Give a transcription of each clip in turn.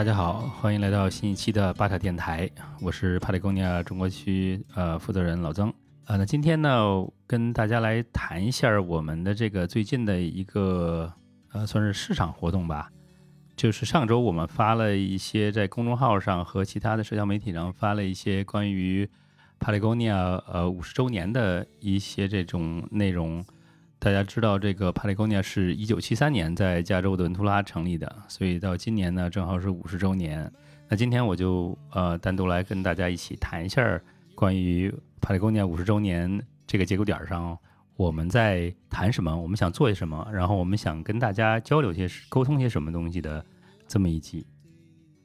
大家好，欢迎来到新一期的巴塔电台，我是帕雷贡尼亚中国区呃负责人老曾。呃，那今天呢，跟大家来谈一下我们的这个最近的一个呃算是市场活动吧。就是上周我们发了一些在公众号上和其他的社交媒体上发了一些关于帕雷贡尼亚呃五十周年的一些这种内容。大家知道，这个帕雷贡尼亚是一九七三年在加州的文图拉成立的，所以到今年呢，正好是五十周年。那今天我就呃单独来跟大家一起谈一下关于帕雷贡尼亚五十周年这个节骨点上，我们在谈什么，我们想做些什么，然后我们想跟大家交流些、沟通些什么东西的这么一集。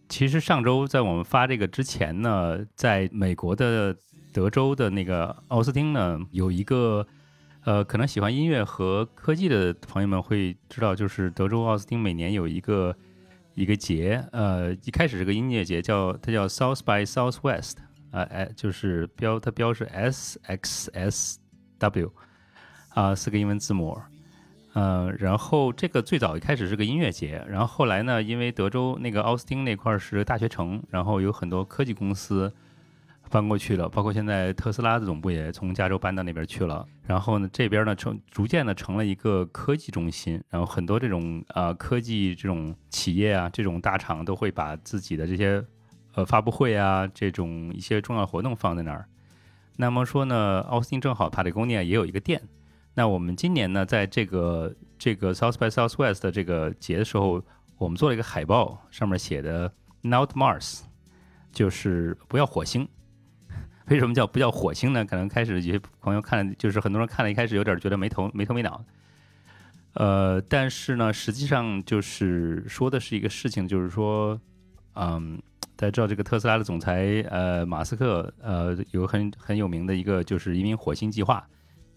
其实上周在我们发这个之前呢，在美国的德州的那个奥斯汀呢，有一个。呃，可能喜欢音乐和科技的朋友们会知道，就是德州奥斯汀每年有一个一个节，呃，一开始是个音乐节，叫它叫 South by Southwest，啊，哎，就是标它标是 S X S W，啊，四个英文字母，呃，然后这个最早一开始是个音乐节，然后后来呢，因为德州那个奥斯汀那块是大学城，然后有很多科技公司。搬过去了，包括现在特斯拉的总部也从加州搬到那边去了。然后呢，这边呢成逐渐的成了一个科技中心，然后很多这种呃科技这种企业啊，这种大厂都会把自己的这些呃发布会啊，这种一些重要活动放在那儿。那么说呢，奥斯汀正好帕雷贡尼亚也有一个店。那我们今年呢，在这个这个 South by Southwest 的这个节的时候，我们做了一个海报，上面写的 Not Mars，就是不要火星。为什么叫不叫火星呢？可能开始有些朋友看，就是很多人看了一开始有点觉得没头没头没脑。呃，但是呢，实际上就是说的是一个事情，就是说，嗯，大家知道这个特斯拉的总裁呃马斯克呃有很很有名的一个就是移民火星计划，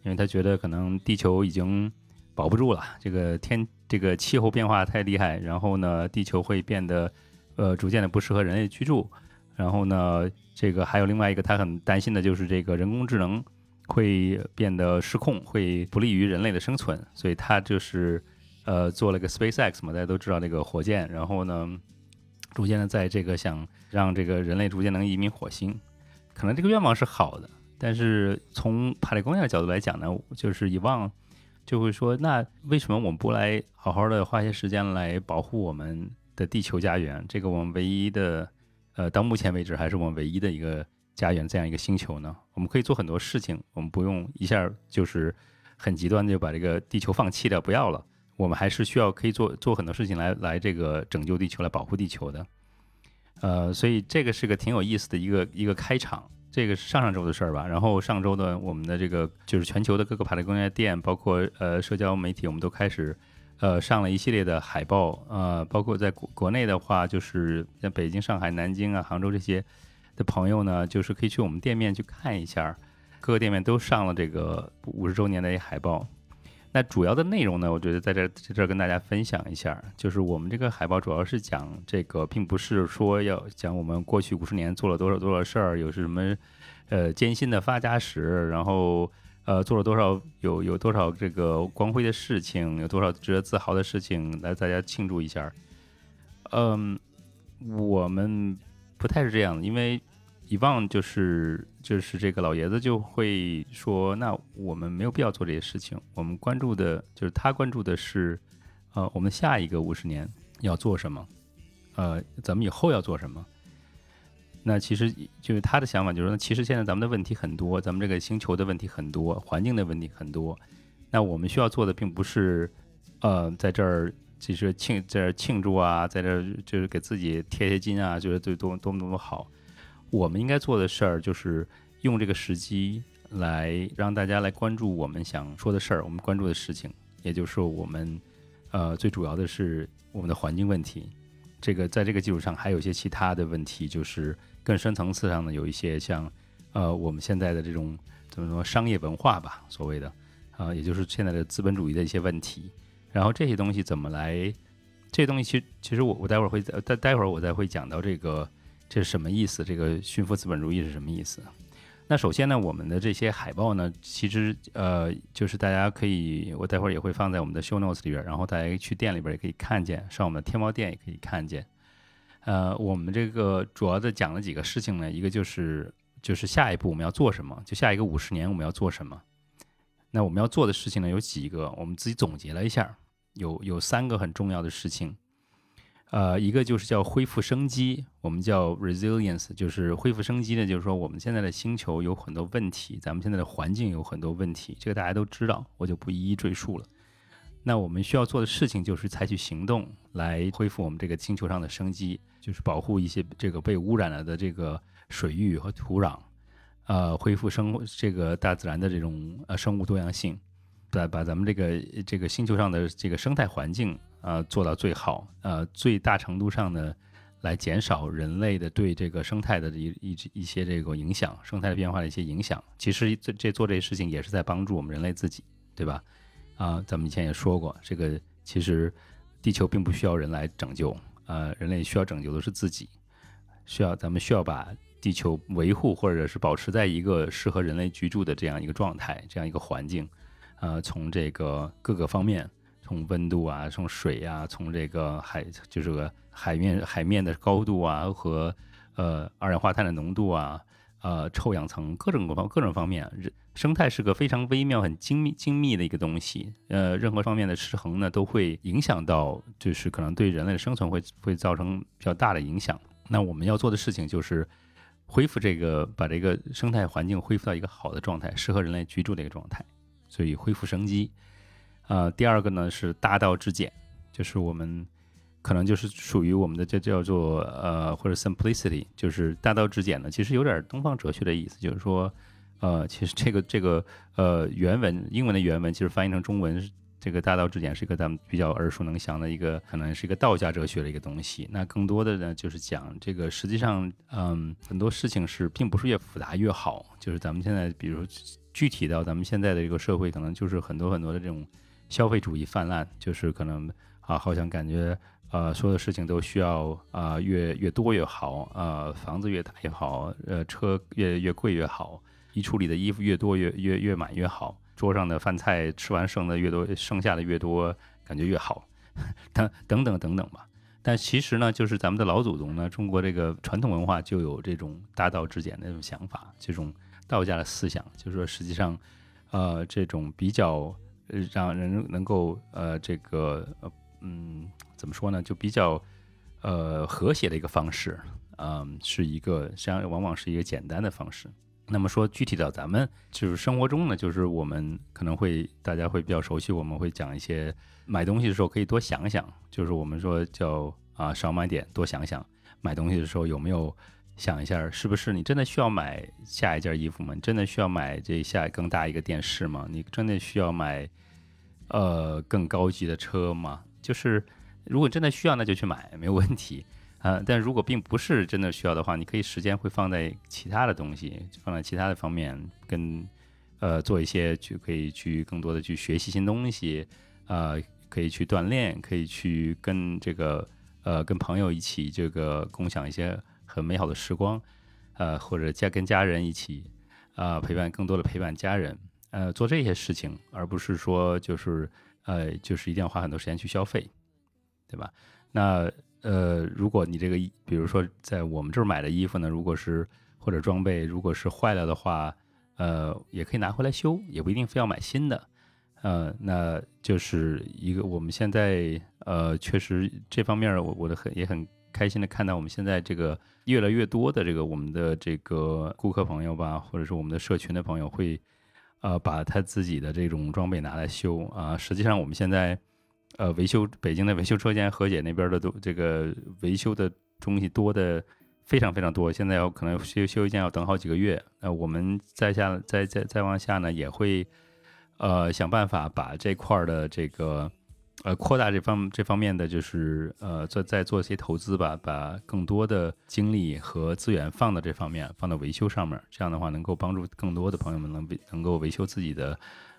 因为他觉得可能地球已经保不住了，这个天这个气候变化太厉害，然后呢，地球会变得呃逐渐的不适合人类居住。然后呢，这个还有另外一个，他很担心的就是这个人工智能会变得失控，会不利于人类的生存，所以他就是呃做了个 SpaceX 嘛，大家都知道这个火箭，然后呢，逐渐的在这个想让这个人类逐渐能移民火星，可能这个愿望是好的，但是从帕里贡亚的角度来讲呢，就是以往就会说，那为什么我们不来好好的花些时间来保护我们的地球家园？这个我们唯一的。呃，到目前为止还是我们唯一的一个家园，这样一个星球呢。我们可以做很多事情，我们不用一下就是很极端的就把这个地球放弃掉不要了。我们还是需要可以做做很多事情来来这个拯救地球，来保护地球的。呃，所以这个是个挺有意思的一个一个开场。这个是上上周的事儿吧。然后上周的我们的这个就是全球的各个排雷工业店，包括呃社交媒体，我们都开始。呃，上了一系列的海报，呃，包括在国国内的话，就是像北京、上海、南京啊、杭州这些的朋友呢，就是可以去我们店面去看一下，各个店面都上了这个五十周年的一海报。那主要的内容呢，我觉得在这在这跟大家分享一下，就是我们这个海报主要是讲这个，并不是说要讲我们过去五十年做了多少多少事儿，有什么呃艰辛的发家史，然后。呃，做了多少有有多少这个光辉的事情，有多少值得自豪的事情，来大家庆祝一下。嗯，我们不太是这样的，因为以往就是就是这个老爷子就会说，那我们没有必要做这些事情，我们关注的就是他关注的是，呃，我们下一个五十年要做什么，呃，咱们以后要做什么。那其实就是他的想法，就是说，其实现在咱们的问题很多，咱们这个星球的问题很多，环境的问题很多。那我们需要做的，并不是，呃，在这儿其实庆在这儿庆祝啊，在这儿就是给自己贴贴金啊，就是对多多么多么好。我们应该做的事儿，就是用这个时机来让大家来关注我们想说的事儿，我们关注的事情，也就是，我们呃最主要的是我们的环境问题。这个在这个基础上，还有一些其他的问题，就是。更深层次上的有一些像，呃，我们现在的这种怎么说商业文化吧，所谓的，啊，也就是现在的资本主义的一些问题。然后这些东西怎么来？这些东西其实其实我我待会儿会待待会儿我再会讲到这个这是什么意思？这个驯服资本主义是什么意思？那首先呢，我们的这些海报呢，其实呃，就是大家可以我待会儿也会放在我们的 show notes 里边，然后大家去店里边也可以看见，上我们的天猫店也可以看见。呃，我们这个主要的讲了几个事情呢，一个就是就是下一步我们要做什么，就下一个五十年我们要做什么。那我们要做的事情呢有几个，我们自己总结了一下，有有三个很重要的事情。呃，一个就是叫恢复生机，我们叫 resilience，就是恢复生机呢，就是说我们现在的星球有很多问题，咱们现在的环境有很多问题，这个大家都知道，我就不一一赘述了。那我们需要做的事情就是采取行动来恢复我们这个星球上的生机，就是保护一些这个被污染了的这个水域和土壤，呃，恢复生这个大自然的这种呃生物多样性，把把咱们这个这个星球上的这个生态环境。呃，做到最好，呃，最大程度上呢，来减少人类的对这个生态的一一一些这个影响，生态的变化的一些影响。其实这这做这些事情也是在帮助我们人类自己，对吧？啊，咱们以前也说过，这个其实地球并不需要人来拯救，呃，人类需要拯救的是自己，需要咱们需要把地球维护或者是保持在一个适合人类居住的这样一个状态，这样一个环境，呃，从这个各个方面。从温度啊，从水呀，从这个海，就是个海面海面的高度啊，和呃二氧化碳的浓度啊，呃臭氧层各种各方各种方面，生态是个非常微妙、很精密精密的一个东西。呃，任何方面的失衡呢，都会影响到，就是可能对人类的生存会会造成比较大的影响。那我们要做的事情就是恢复这个，把这个生态环境恢复到一个好的状态，适合人类居住的一个状态，所以恢复生机。呃，第二个呢是大道至简，就是我们可能就是属于我们的这叫做呃或者 simplicity，就是大道至简呢，其实有点东方哲学的意思，就是说，呃，其实这个这个呃原文英文的原文其实翻译成中文，这个大道至简是一个咱们比较耳熟能详的一个，可能是一个道家哲学的一个东西。那更多的呢就是讲这个，实际上，嗯，很多事情是并不是越复杂越好，就是咱们现在比如具体到咱们现在的这个社会，可能就是很多很多的这种。消费主义泛滥，就是可能啊，好像感觉呃，所有的事情都需要啊，越越多越好，呃，房子越大越好，呃，车越越贵越好，衣橱里的衣服越多越越越满越好，桌上的饭菜吃完剩的越多，剩下的越多，感觉越好，等等等等等吧。但其实呢，就是咱们的老祖宗呢，中国这个传统文化就有这种大道至简的这种想法，这种道家的思想，就是说实际上，呃，这种比较。让人能够呃，这个呃，嗯，怎么说呢？就比较呃和谐的一个方式，嗯，是一个实际上往往是一个简单的方式。那么说具体到咱们就是生活中呢，就是我们可能会大家会比较熟悉，我们会讲一些买东西的时候可以多想想，就是我们说叫啊少买点多想想，买东西的时候有没有？想一下，是不是你真的需要买下一件衣服吗？你真的需要买这下更大一个电视吗？你真的需要买呃更高级的车吗？就是如果真的需要，那就去买，没有问题啊。但如果并不是真的需要的话，你可以时间会放在其他的东西，放在其他的方面，跟呃做一些去可以去更多的去学习新东西，呃，可以去锻炼，可以去跟这个呃跟朋友一起这个共享一些。很美好的时光，呃，或者家跟家人一起，啊，陪伴更多的陪伴家人，呃，做这些事情，而不是说就是呃，就是一定要花很多时间去消费，对吧？那呃，如果你这个，比如说在我们这儿买的衣服呢，如果是或者装备，如果是坏了的话，呃，也可以拿回来修，也不一定非要买新的，呃，那就是一个我们现在呃，确实这方面我我的很也很。开心的看到我们现在这个越来越多的这个我们的这个顾客朋友吧，或者是我们的社群的朋友会，呃，把他自己的这种装备拿来修啊。实际上我们现在，呃，维修北京的维修车间何姐那边的都这个维修的东西多的非常非常多。现在要可能修修一件要等好几个月。那我们再下再再再往下呢，也会呃想办法把这块的这个。呃，扩大这方这方面的就是呃，做再做一些投资吧，把更多的精力和资源放到这方面，放到维修上面。这样的话，能够帮助更多的朋友们能能够维修自己的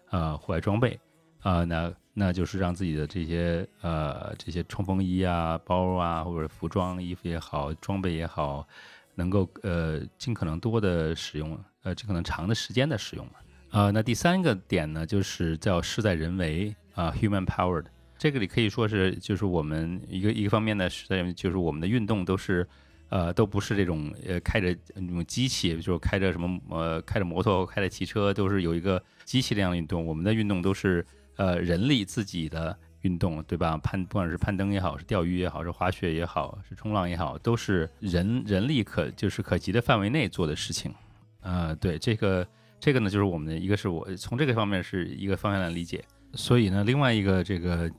呃户外装备啊，那那就是让自己的这些呃这些冲锋衣啊、包啊或者服装、衣服也好、装备也好，能够呃尽可能多的使用，呃尽可能长的时间的使用。呃，那第三个点呢，就是叫事在人为啊，human powered。这个里可以说是，就是我们一个一个方面呢，是在就是我们的运动都是，呃，都不是这种呃开着那种机器，就是开着什么呃开着摩托、开着汽车，都是有一个机器这样的运动。我们的运动都是呃人力自己的运动，对吧？攀不管是攀登也好，是钓鱼也好，是滑雪也好，是冲浪也好，都是人人力可就是可及的范围内做的事情。呃，对这个这个呢，就是我们的一个是我从这个方面是一个方向来理解。所以呢，另外一个这个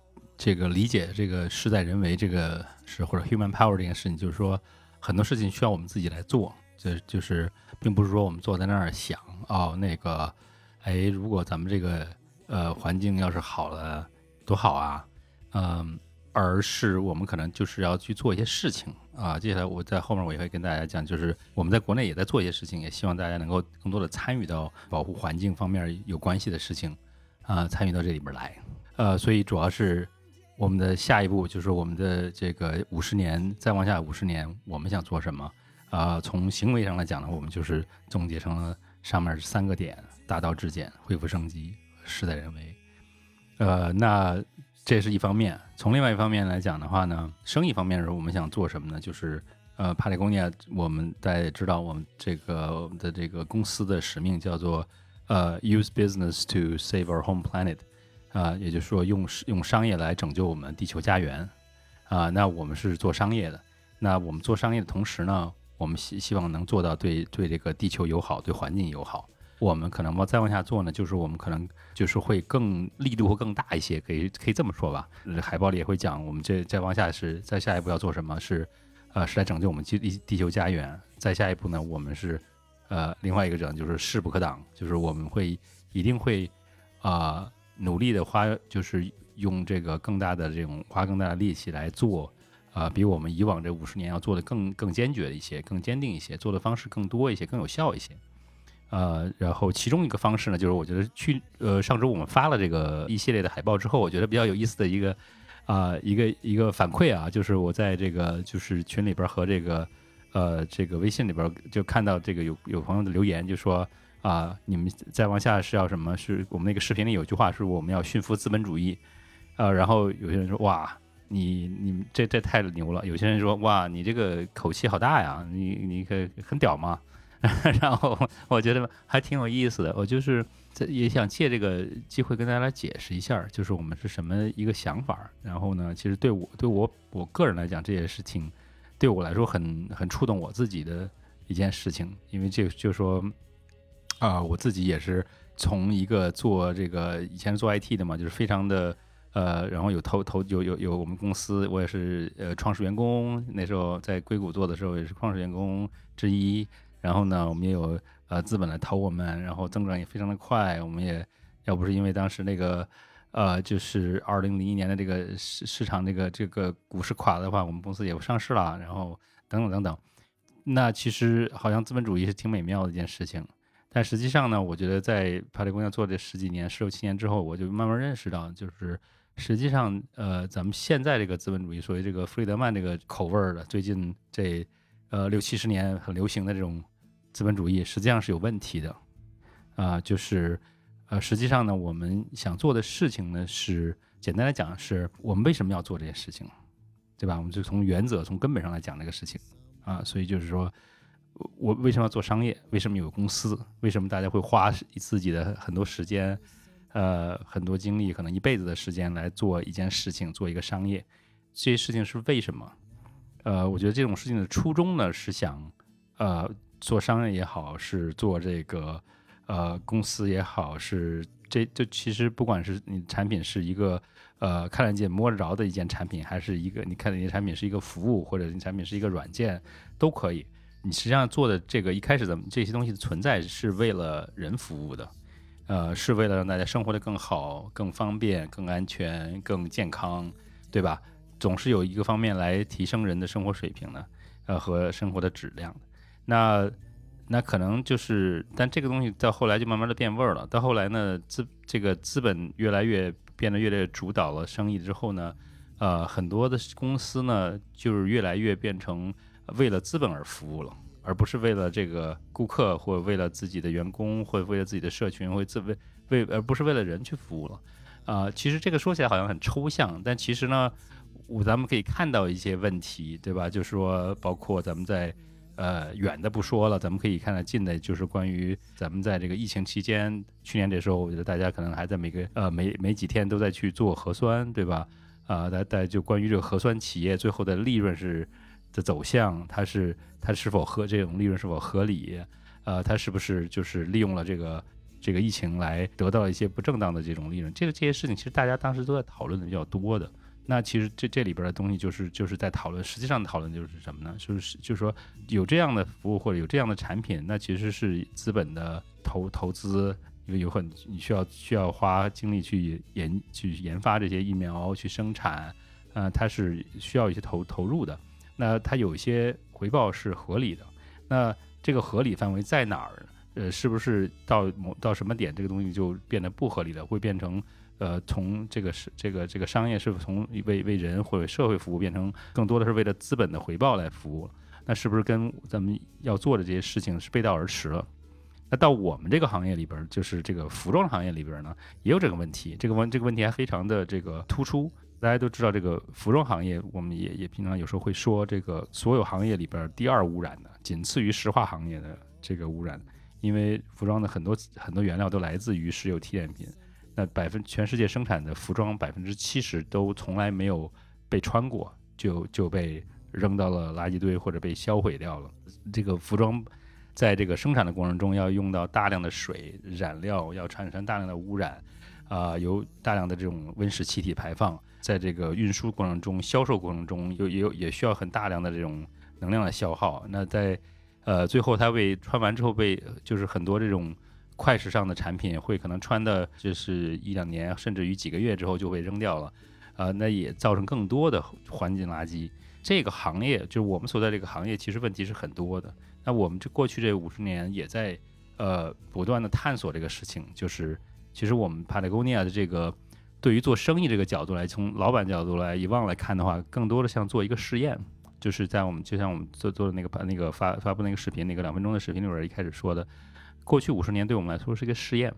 这个理解这个事在人为这个是或者 human power 这件事情，就是说很多事情需要我们自己来做，就就是并不是说我们坐在那儿想哦那个，哎，如果咱们这个呃环境要是好了多好啊，嗯，而是我们可能就是要去做一些事情啊。接下来我在后面我也会跟大家讲，就是我们在国内也在做一些事情，也希望大家能够更多的参与到保护环境方面有关系的事情。啊，参与到这里边来，呃，所以主要是我们的下一步就是我们的这个五十年，再往下五十年，我们想做什么？啊，从行为上来讲呢，我们就是总结成了上面三个点：大道至简、恢复升级、事在人为。呃，那这是一方面。从另外一方面来讲的话呢，生意方面的时候，我们想做什么呢？就是呃，帕里贡尼亚，我们在知道我们这个我们的这个公司的使命叫做。呃，use business to save our home planet，啊，也就是说用用商业来拯救我们地球家园，啊，那我们是做商业的，那我们做商业的同时呢，我们希希望能做到对对这个地球友好，对环境友好。我们可能往再往下做呢，就是我们可能就是会更力度会更大一些，可以可以这么说吧。海报里也会讲，我们这再往下是再下一步要做什么，是呃是来拯救我们地地球家园。再下一步呢，我们是。呃，另外一个讲就是势不可挡，就是我们会一定会啊努力的花，就是用这个更大的这种花更大的力气来做啊，比我们以往这五十年要做的更更坚决一些，更坚定一些，做的方式更多一些，更有效一些。呃，然后其中一个方式呢，就是我觉得去呃上周我们发了这个一系列的海报之后，我觉得比较有意思的一个啊一个一个反馈啊，就是我在这个就是群里边和这个。呃，这个微信里边就看到这个有有朋友的留言，就说啊，你们再往下是要什么？是我们那个视频里有句话，是我们要驯服资本主义。呃，然后有些人说哇，你你这这太牛了。有些人说哇，你这个口气好大呀，你你可很屌吗？然后我觉得还挺有意思的。我就是也想借这个机会跟大家来解释一下，就是我们是什么一个想法。然后呢，其实对我对我我个人来讲，这也是挺。对我来说很很触动我自己的一件事情，因为这就说啊，我自己也是从一个做这个以前做 IT 的嘛，就是非常的呃，然后有投投有有有我们公司，我也是呃创始员工，那时候在硅谷做的时候也是创始员工之一，然后呢，我们也有呃资本来投我们，然后增长也非常的快，我们也要不是因为当时那个。呃，就是二零零一年的这个市市场，这个这个股市垮的话，我们公司也不上市了，然后等等等等。那其实好像资本主义是挺美妙的一件事情，但实际上呢，我觉得在帕里工业做这十几年、十六七年之后，我就慢慢认识到，就是实际上，呃，咱们现在这个资本主义，所谓这个弗里德曼这个口味儿的，最近这呃六七十年很流行的这种资本主义，实际上是有问题的，啊，就是。呃，实际上呢，我们想做的事情呢，是简单来讲，是我们为什么要做这些事情，对吧？我们就从原则、从根本上来讲这个事情啊。所以就是说，我为什么要做商业？为什么有公司？为什么大家会花自己的很多时间、呃，很多精力，可能一辈子的时间来做一件事情，做一个商业？这些事情是为什么？呃，我觉得这种事情的初衷呢，是想，呃，做商业也好，是做这个。呃，公司也好，是这就其实不管是你产品是一个呃看得见摸得着的一件产品，还是一个你看你的产品是一个服务，或者你产品是一个软件，都可以。你实际上做的这个一开始的这些东西的存在是为了人服务的，呃，是为了让大家生活的更好、更方便、更安全、更健康，对吧？总是有一个方面来提升人的生活水平的，呃，和生活的质量。那。那可能就是，但这个东西到后来就慢慢的变味儿了。到后来呢，资这个资本越来越变得越来越主导了生意之后呢，呃，很多的公司呢，就是越来越变成为了资本而服务了，而不是为了这个顾客或为了自己的员工或为了自己的社群或自为为而不是为了人去服务了。啊，其实这个说起来好像很抽象，但其实呢，我咱们可以看到一些问题，对吧？就是说，包括咱们在呃远的不说了，咱们可以看到近的，就是关于咱们在这个疫情期间，去年这时候，我觉得大家可能还在每个呃每每几天都在去做核酸，对吧？啊，在在就关于这个核酸企业最后的利润是的走向，它是它是否合这种利润是否合理？呃，它是不是就是利用了这个？这个疫情来得到一些不正当的这种利润，这个这些事情其实大家当时都在讨论的比较多的。那其实这这里边的东西就是就是在讨论，实际上讨论就是什么呢？就是就是说有这样的服务或者有这样的产品，那其实是资本的投投资，因为有很你需要需要花精力去研去研发这些疫苗去生产，呃，它是需要一些投投入的。那它有一些回报是合理的，那这个合理范围在哪儿？呃，是不是到某到什么点，这个东西就变得不合理了？会变成呃，从这个是这个这个商业是从为为人或者社会服务，变成更多的是为了资本的回报来服务？那是不是跟咱们要做的这些事情是背道而驰了？那到我们这个行业里边，就是这个服装行业里边呢，也有这个问题。这个问这个问题还非常的这个突出。大家都知道，这个服装行业，我们也也平常有时候会说，这个所有行业里边第二污染的，仅次于石化行业的这个污染。因为服装的很多很多原料都来自于石油提炼品，那百分全世界生产的服装百分之七十都从来没有被穿过，就就被扔到了垃圾堆或者被销毁掉了。这个服装在这个生产的过程中要用到大量的水染料，要产生大量的污染，啊，有大量的这种温室气体排放，在这个运输过程中、销售过程中有也有也需要很大量的这种能量的消耗。那在呃，最后它被穿完之后被，就是很多这种快时尚的产品会可能穿的就是一两年，甚至于几个月之后就被扔掉了，啊，那也造成更多的环境垃圾。这个行业就是我们所在这个行业，其实问题是很多的。那我们这过去这五十年也在呃不断的探索这个事情，就是其实我们 Patagonia 的这个对于做生意这个角度来，从老板角度来以往来看的话，更多的像做一个试验。就是在我们就像我们做做的那个把那个发发布那个视频那个两分钟的视频里边一开始说的，过去五十年对我们来说是一个试验。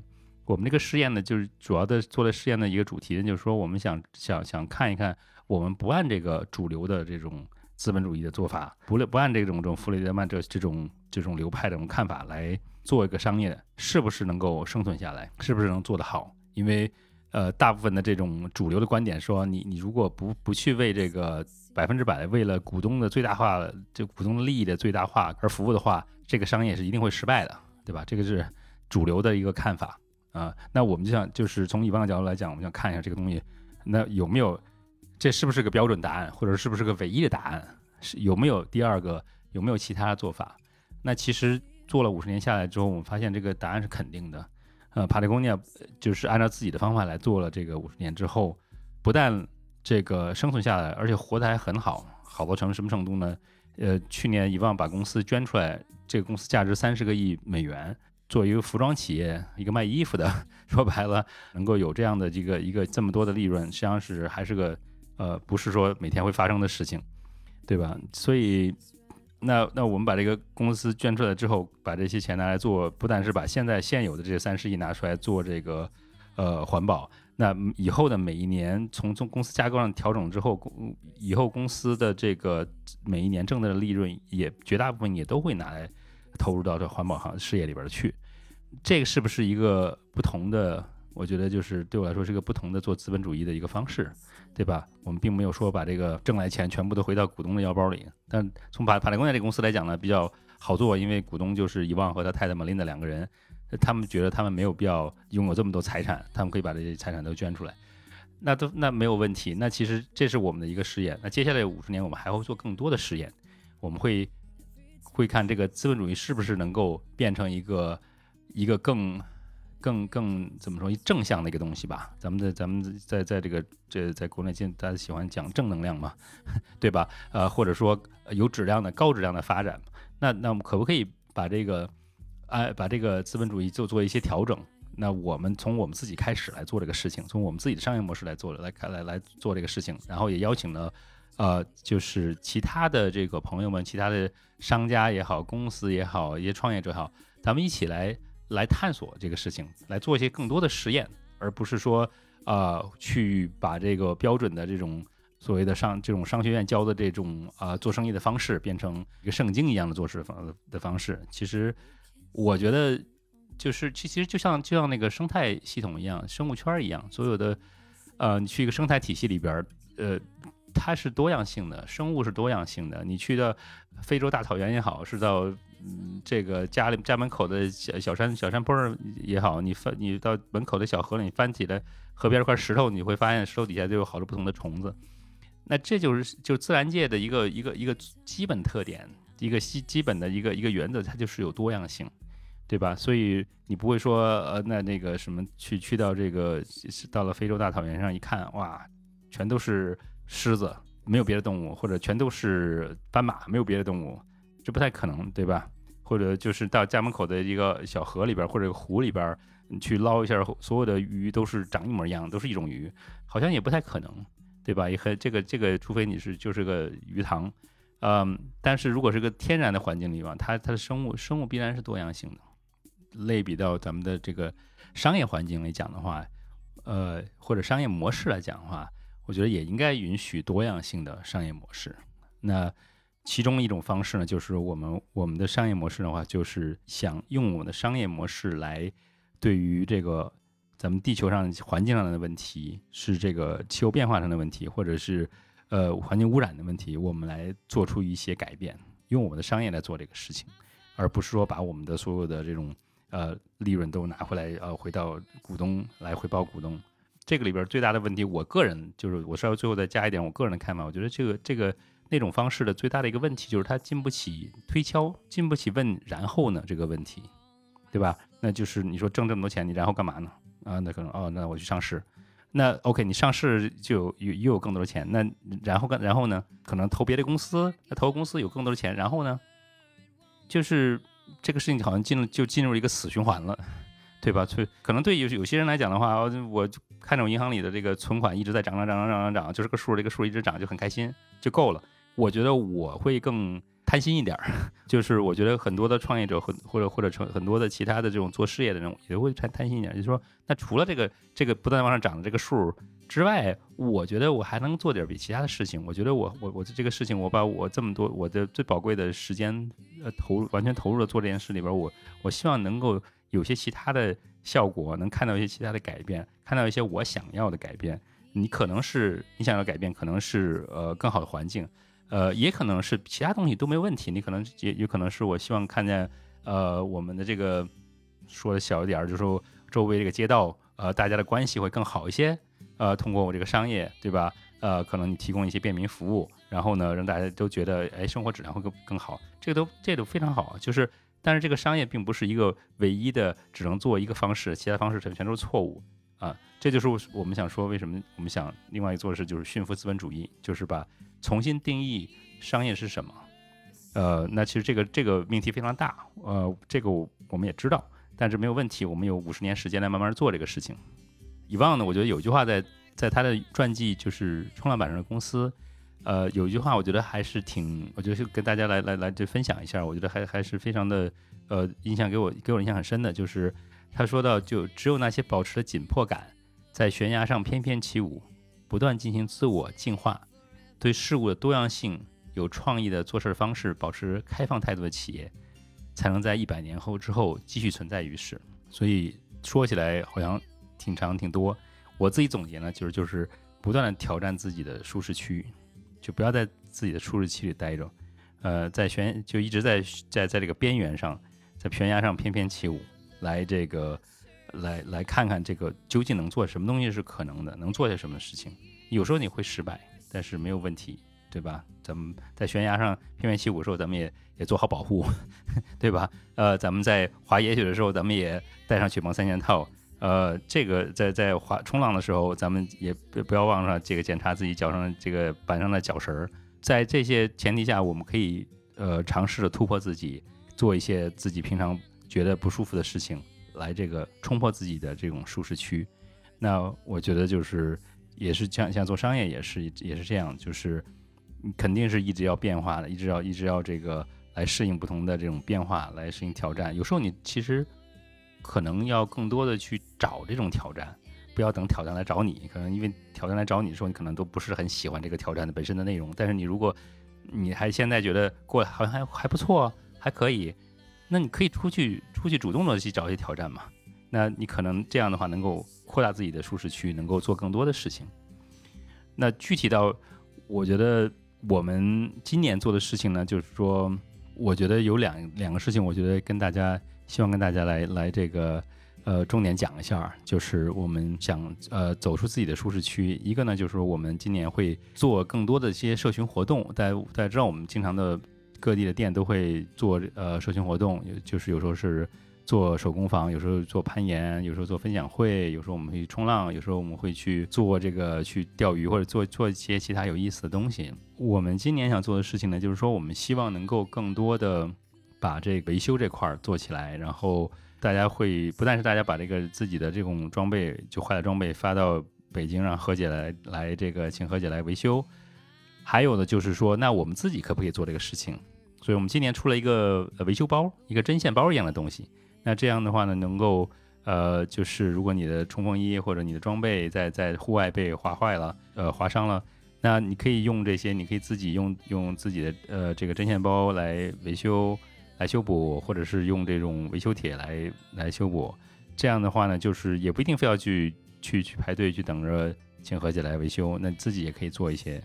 我们这个试验呢，就是主要的做的试验的一个主题，就是说我们想想想看一看，我们不按这个主流的这种资本主义的做法，不不按这种这种弗雷德曼这这种这种流派的这种看法来做一个商业，是不是能够生存下来，是不是能做得好？因为呃，大部分的这种主流的观点说，你你如果不不去为这个。百分之百为了股东的最大化，就股东利益的最大化而服务的话，这个商业是一定会失败的，对吧？这个是主流的一个看法啊。那我们就想，就是从乙方的角度来讲，我们想看一下这个东西，那有没有，这是不是个标准答案，或者是不是个唯一的答案？是有没有第二个？有没有其他做法？那其实做了五十年下来之后，我们发现这个答案是肯定的。呃，帕特贡尼亚就是按照自己的方法来做了这个五十年之后，不但这个生存下来，而且活得还很好，好到成什么程度呢？呃，去年以往把公司捐出来，这个公司价值三十个亿美元，作为一个服装企业，一个卖衣服的，说白了能够有这样的这个一个这么多的利润，实际上是还是个呃，不是说每天会发生的事情，对吧？所以，那那我们把这个公司捐出来之后，把这些钱拿来做，不但是把现在现有的这三十亿拿出来做这个呃环保。那以后的每一年，从从公司架构上调整之后，公以后公司的这个每一年挣的利润，也绝大部分也都会拿来投入到这环保行事业里边去。这个是不是一个不同的？我觉得就是对我来说是一个不同的做资本主义的一个方式，对吧？我们并没有说把这个挣来钱全部都回到股东的腰包里。但从帕帕雷贡亚这公司来讲呢，比较好做，因为股东就是伊旺和他太太玛琳的两个人。他们觉得他们没有必要拥有这么多财产，他们可以把这些财产都捐出来，那都那没有问题。那其实这是我们的一个试验。那接下来五十年，我们还会做更多的试验。我们会会看这个资本主义是不是能够变成一个一个更更更怎么说正向的一个东西吧？咱们的咱们在在这个这在国内现大家喜欢讲正能量嘛，对吧？呃，或者说有质量的高质量的发展。那那我们可不可以把这个？哎，把这个资本主义就做一些调整。那我们从我们自己开始来做这个事情，从我们自己的商业模式来做，来开来来做这个事情。然后也邀请了，呃，就是其他的这个朋友们，其他的商家也好，公司也好，一些创业者也好，咱们一起来来探索这个事情，来做一些更多的实验，而不是说啊，去把这个标准的这种所谓的商这种商学院教的这种啊做生意的方式，变成一个圣经一样的做事方的方式。其实我觉得就是其其实就像就像那个生态系统一样，生物圈一样，所有的呃，你去一个生态体系里边，呃，它是多样性的，生物是多样性的。你去的非洲大草原也好，是到嗯，这个家里家门口的小小山小山坡儿也好，你翻你到门口的小河里，你翻起来河边这块石头，你会发现石头底下就有好多不同的虫子。那这就是就自然界的一个一个一个基本特点，一个基基本的一个一个原则，它就是有多样性，对吧？所以你不会说呃，那那个什么去去到这个到了非洲大草原上一看，哇，全都是狮子，没有别的动物，或者全都是斑马，没有别的动物。这不太可能，对吧？或者就是到家门口的一个小河里边或者湖里边，你去捞一下，所有的鱼都是长一模一样，都是一种鱼，好像也不太可能，对吧？也和这个这个，除非你是就是个鱼塘，嗯，但是如果是个天然的环境里吧，它它的生物生物必然是多样性的。类比到咱们的这个商业环境来讲的话，呃，或者商业模式来讲的话，我觉得也应该允许多样性的商业模式。那。其中一种方式呢，就是我们我们的商业模式的话，就是想用我们的商业模式来对于这个咱们地球上环境上的问题，是这个气候变化上的问题，或者是呃环境污染的问题，我们来做出一些改变，用我们的商业来做这个事情，而不是说把我们的所有的这种呃利润都拿回来呃回到股东来回报股东。这个里边最大的问题，我个人就是我稍微最后再加一点我个人的看法，我觉得这个这个。那种方式的最大的一个问题就是它经不起推敲，经不起问然后呢这个问题，对吧？那就是你说挣这么多钱，你然后干嘛呢？啊，那可能哦，那我去上市。那 OK，你上市就有又有更多的钱。那然后干然后呢？可能投别的公司，那投公司有更多的钱。然后呢？就是这个事情好像进入就进入一个死循环了，对吧？所以可能对有有些人来讲的话，我就看着我银行里的这个存款一直在涨涨涨涨涨涨涨，就是个数，这个数一直涨就很开心，就够了。我觉得我会更贪心一点儿，就是我觉得很多的创业者或或者或者成很多的其他的这种做事业的人也会贪贪心一点，就是说，那除了这个这个不断往上涨的这个数之外，我觉得我还能做点比其他的事情。我觉得我我我这个事情，我把我这么多我的最宝贵的时间呃投入完全投入了做这件事里边，我我希望能够有些其他的效果，能看到一些其他的改变，看到一些我想要的改变。你可能是你想要改变，可能是呃更好的环境。呃，也可能是其他东西都没问题，你可能也有可能是我希望看见，呃，我们的这个说的小一点，就是说周围这个街道，呃，大家的关系会更好一些，呃，通过我这个商业，对吧？呃，可能你提供一些便民服务，然后呢，让大家都觉得，哎，生活质量会更更好，这个都这都非常好。就是，但是这个商业并不是一个唯一的，只能做一个方式，其他方式全全都是错误啊。这就是我们想说，为什么我们想另外一个做的事就是驯服资本主义，就是把。重新定义商业是什么？呃，那其实这个这个命题非常大，呃，这个我们也知道，但是没有问题，我们有五十年时间来慢慢做这个事情。以往呢，我觉得有句话在在他的传记就是冲浪板上的公司，呃，有一句话我觉得还是挺，我觉得跟大家来来来就分享一下，我觉得还还是非常的呃印象给我给我印象很深的，就是他说到，就只有那些保持了紧迫感，在悬崖上翩翩起舞，不断进行自我进化。对事物的多样性、有创意的做事方式保持开放态度的企业，才能在一百年后之后继续存在于世。所以说起来好像挺长挺多，我自己总结呢，就是就是不断的挑战自己的舒适区，就不要在自己的舒适区里待着，呃，在悬就一直在在在这个边缘上，在悬崖上翩翩起舞，来这个来来看看这个究竟能做什么东西是可能的，能做些什么事情。有时候你会失败。但是没有问题，对吧？咱们在悬崖上翩翩起舞的时候，咱们也也做好保护，对吧？呃，咱们在滑野雪的时候，咱们也带上雪崩三件套。呃，这个在在滑冲浪的时候，咱们也不不要忘了这个检查自己脚上这个板上的脚绳儿。在这些前提下，我们可以呃尝试着突破自己，做一些自己平常觉得不舒服的事情，来这个冲破自己的这种舒适区。那我觉得就是。也是像像做商业也是也是这样，就是肯定是一直要变化的，一直要一直要这个来适应不同的这种变化，来适应挑战。有时候你其实可能要更多的去找这种挑战，不要等挑战来找你，可能因为挑战来找你的时候，你可能都不是很喜欢这个挑战的本身的内容。但是你如果你还现在觉得过好像还还不错，还可以，那你可以出去出去主动的去找一些挑战嘛。那你可能这样的话能够扩大自己的舒适区，能够做更多的事情。那具体到我觉得我们今年做的事情呢，就是说，我觉得有两两个事情，我觉得跟大家希望跟大家来来这个。呃，重点讲一下，就是我们想呃走出自己的舒适区。一个呢，就是说我们今年会做更多的一些社群活动。大家大家知道，我们经常的各地的店都会做呃社群活动，就是有时候是做手工坊，有时候做攀岩，有时候做分享会，有时候我们会冲浪，有时候我们会去做这个去钓鱼或者做做一些其他有意思的东西。我们今年想做的事情呢，就是说我们希望能够更多的把这维修这块儿做起来，然后。大家会不但是大家把这个自己的这种装备就坏的装备发到北京，让何姐来来这个请何姐来维修，还有的就是说，那我们自己可不可以做这个事情？所以我们今年出了一个维修包，一个针线包一样的东西。那这样的话呢，能够呃，就是如果你的冲锋衣或者你的装备在在户外被划坏了，呃，划伤了，那你可以用这些，你可以自己用用自己的呃这个针线包来维修。来修补，或者是用这种维修铁来来修补，这样的话呢，就是也不一定非要去去去排队去等着请何姐来维修，那自己也可以做一些。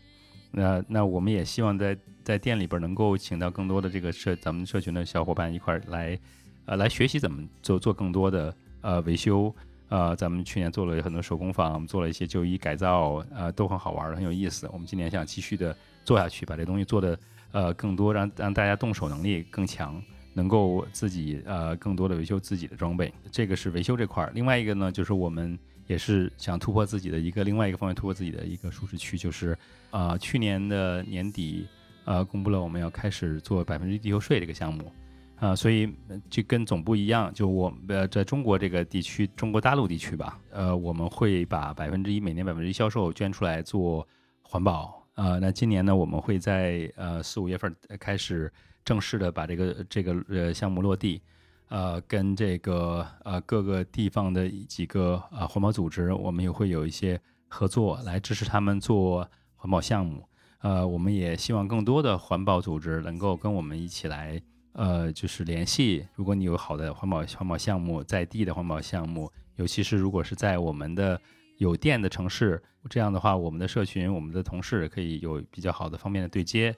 那那我们也希望在在店里边能够请到更多的这个社咱们社群的小伙伴一块来，呃，来学习怎么做做更多的呃维修。呃，咱们去年做了很多手工坊，做了一些旧衣改造，呃，都很好玩，很有意思。我们今年想继续的做下去，把这东西做的。呃，更多让让大家动手能力更强，能够自己呃更多的维修自己的装备，这个是维修这块儿。另外一个呢，就是我们也是想突破自己的一个另外一个方面，突破自己的一个舒适区，就是呃去年的年底呃公布了我们要开始做百分之一地球税这个项目啊，所以就跟总部一样，就我呃在中国这个地区，中国大陆地区吧，呃我们会把百分之一每年百分之一销售捐出来做环保。呃，那今年呢，我们会在呃四五月份开始正式的把这个这个呃项目落地，呃，跟这个呃各个地方的几个呃环保组织，我们也会有一些合作，来支持他们做环保项目。呃，我们也希望更多的环保组织能够跟我们一起来，呃，就是联系。如果你有好的环保环保项目，在地的环保项目，尤其是如果是在我们的。有电的城市，这样的话，我们的社群、我们的同事可以有比较好的方面的对接。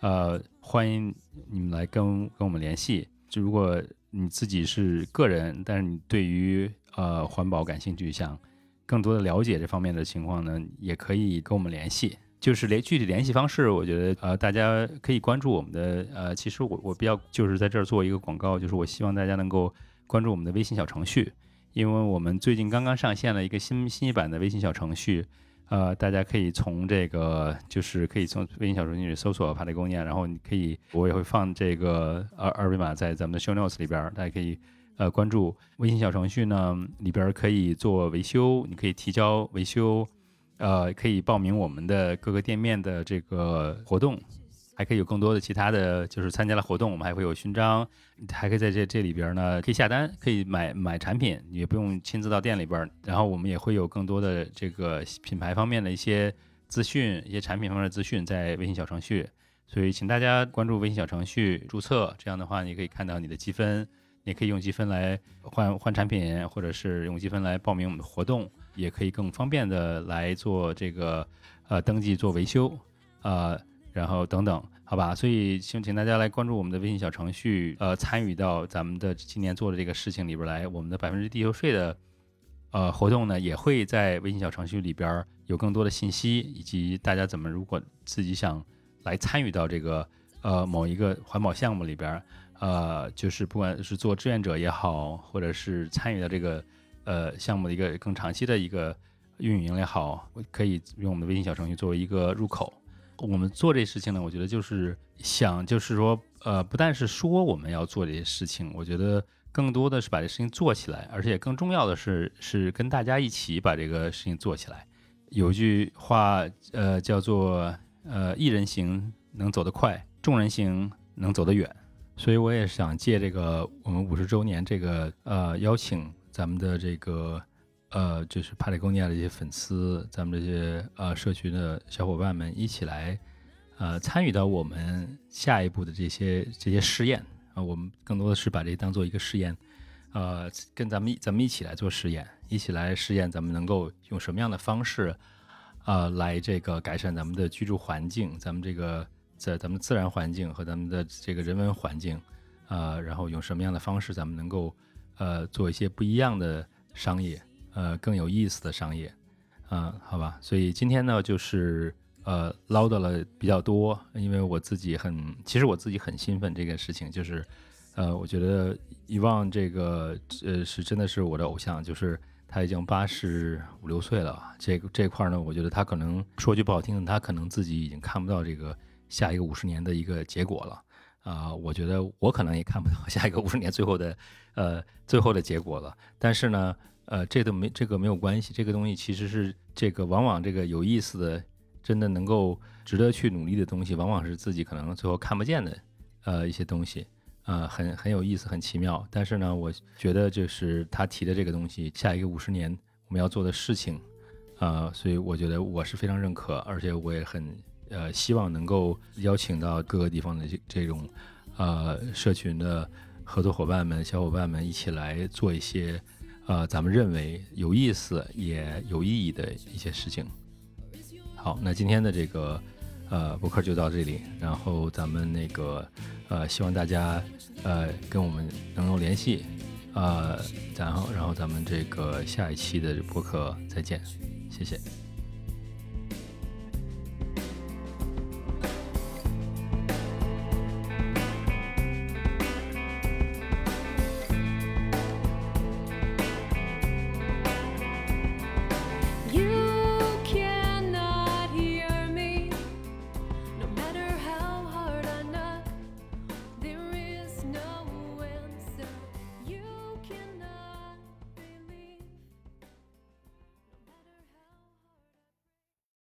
呃，欢迎你们来跟跟我们联系。就如果你自己是个人，但是你对于呃环保感兴趣，想更多的了解这方面的情况呢，也可以跟我们联系。就是联具体联系方式，我觉得呃大家可以关注我们的呃，其实我我比较就是在这儿做一个广告，就是我希望大家能够关注我们的微信小程序。因为我们最近刚刚上线了一个新新一版的微信小程序，呃，大家可以从这个就是可以从微信小程序里搜索“帕雷工业”，然后你可以，我也会放这个二二维码在咱们的 show notes 里边，大家可以呃关注微信小程序呢，里边可以做维修，你可以提交维修，呃，可以报名我们的各个店面的这个活动。还可以有更多的其他的就是参加了活动，我们还会有勋章，还可以在这这里边呢，可以下单，可以买买产品，也不用亲自到店里边。然后我们也会有更多的这个品牌方面的一些资讯，一些产品方面的资讯在微信小程序。所以请大家关注微信小程序注册，这样的话你可以看到你的积分，也可以用积分来换换产品，或者是用积分来报名我们的活动，也可以更方便的来做这个呃登记做维修，呃。然后等等，好吧，所以请请大家来关注我们的微信小程序，呃，参与到咱们的今年做的这个事情里边来。我们的百分之地球税的呃活动呢，也会在微信小程序里边有更多的信息，以及大家怎么如果自己想来参与到这个呃某一个环保项目里边，呃，就是不管是做志愿者也好，或者是参与到这个呃项目的一个更长期的一个运营也好，可以用我们的微信小程序作为一个入口。我们做这事情呢，我觉得就是想，就是说，呃，不但是说我们要做这些事情，我觉得更多的是把这事情做起来，而且更重要的是，是跟大家一起把这个事情做起来。有句话，呃，叫做，呃，一人行能走得快，众人行能走得远。所以我也想借这个我们五十周年这个，呃，邀请咱们的这个，呃，就是帕雷贡尼亚的一些粉丝，咱们这些呃社群的小伙伴们一起来，呃，参与到我们下一步的这些这些试验啊，我们更多的是把这当做一个试验，呃，跟咱们咱们一起来做实验，一起来试验咱们能够用什么样的方式，呃，来这个改善咱们的居住环境，咱们这个在咱们自然环境和咱们的这个人文环境，呃，然后用什么样的方式，咱们能够呃做一些不一样的商业。呃，更有意思的商业，嗯，好吧，所以今天呢，就是呃唠叨了比较多，因为我自己很，其实我自己很兴奋这个事情，就是，呃，我觉得遗忘这个，呃，是真的是我的偶像，就是他已经八十五六岁了，这个这块呢，我觉得他可能说句不好听的，他可能自己已经看不到这个下一个五十年的一个结果了，啊，我觉得我可能也看不到下一个五十年最后的，呃，最后的结果了，但是呢。呃，这都没这个没有关系，这个东西其实是这个往往这个有意思的，真的能够值得去努力的东西，往往是自己可能最后看不见的，呃，一些东西，呃，很很有意思，很奇妙。但是呢，我觉得就是他提的这个东西，下一个五十年我们要做的事情，呃，所以我觉得我是非常认可，而且我也很呃希望能够邀请到各个地方的这这种呃社群的合作伙伴们、小伙伴们一起来做一些。呃，咱们认为有意思也有意义的一些事情。好，那今天的这个呃博客就到这里，然后咱们那个呃，希望大家呃跟我们能够联系，呃，然后然后咱们这个下一期的博客再见，谢谢。